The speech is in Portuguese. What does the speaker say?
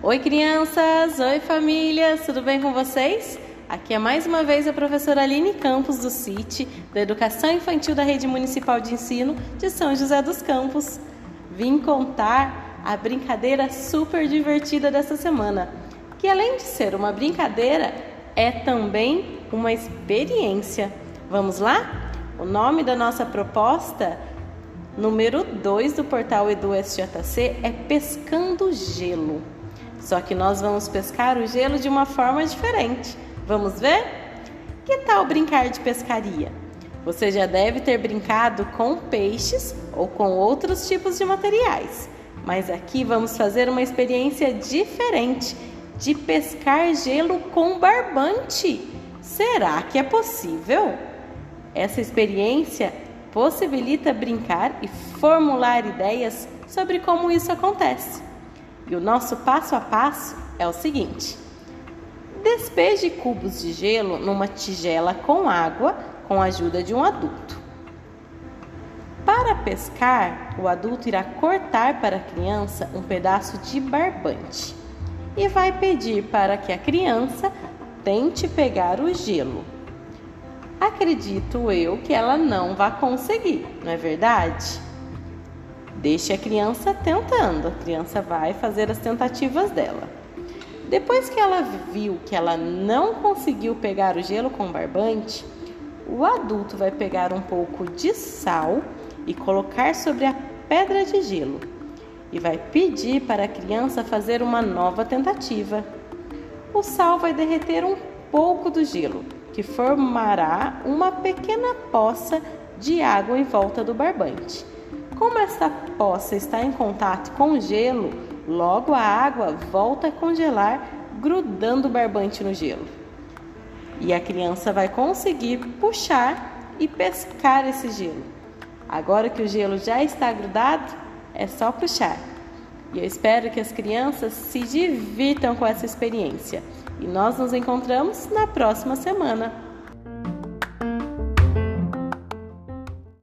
Oi, crianças! Oi, famílias! Tudo bem com vocês? Aqui é mais uma vez a professora Aline Campos do CIT, da Educação Infantil da Rede Municipal de Ensino de São José dos Campos. Vim contar a brincadeira super divertida dessa semana, que além de ser uma brincadeira, é também uma experiência. Vamos lá? O nome da nossa proposta número 2 do portal Edu SJC é Pescando Gelo. Só que nós vamos pescar o gelo de uma forma diferente. Vamos ver? Que tal brincar de pescaria? Você já deve ter brincado com peixes ou com outros tipos de materiais, mas aqui vamos fazer uma experiência diferente de pescar gelo com barbante. Será que é possível? Essa experiência possibilita brincar e formular ideias sobre como isso acontece. E o nosso passo a passo é o seguinte: despeje cubos de gelo numa tigela com água com a ajuda de um adulto. Para pescar, o adulto irá cortar para a criança um pedaço de barbante e vai pedir para que a criança tente pegar o gelo acredito eu que ela não vai conseguir, não é verdade? Deixe a criança tentando, a criança vai fazer as tentativas dela. Depois que ela viu que ela não conseguiu pegar o gelo com o barbante, o adulto vai pegar um pouco de sal e colocar sobre a pedra de gelo e vai pedir para a criança fazer uma nova tentativa. O sal vai derreter um pouco do gelo que formará uma pequena poça de água em volta do barbante. Como esta poça está em contato com o gelo, logo a água volta a congelar, grudando o barbante no gelo. E a criança vai conseguir puxar e pescar esse gelo. Agora que o gelo já está grudado, é só puxar. E eu espero que as crianças se divirtam com essa experiência. E nós nos encontramos na próxima semana.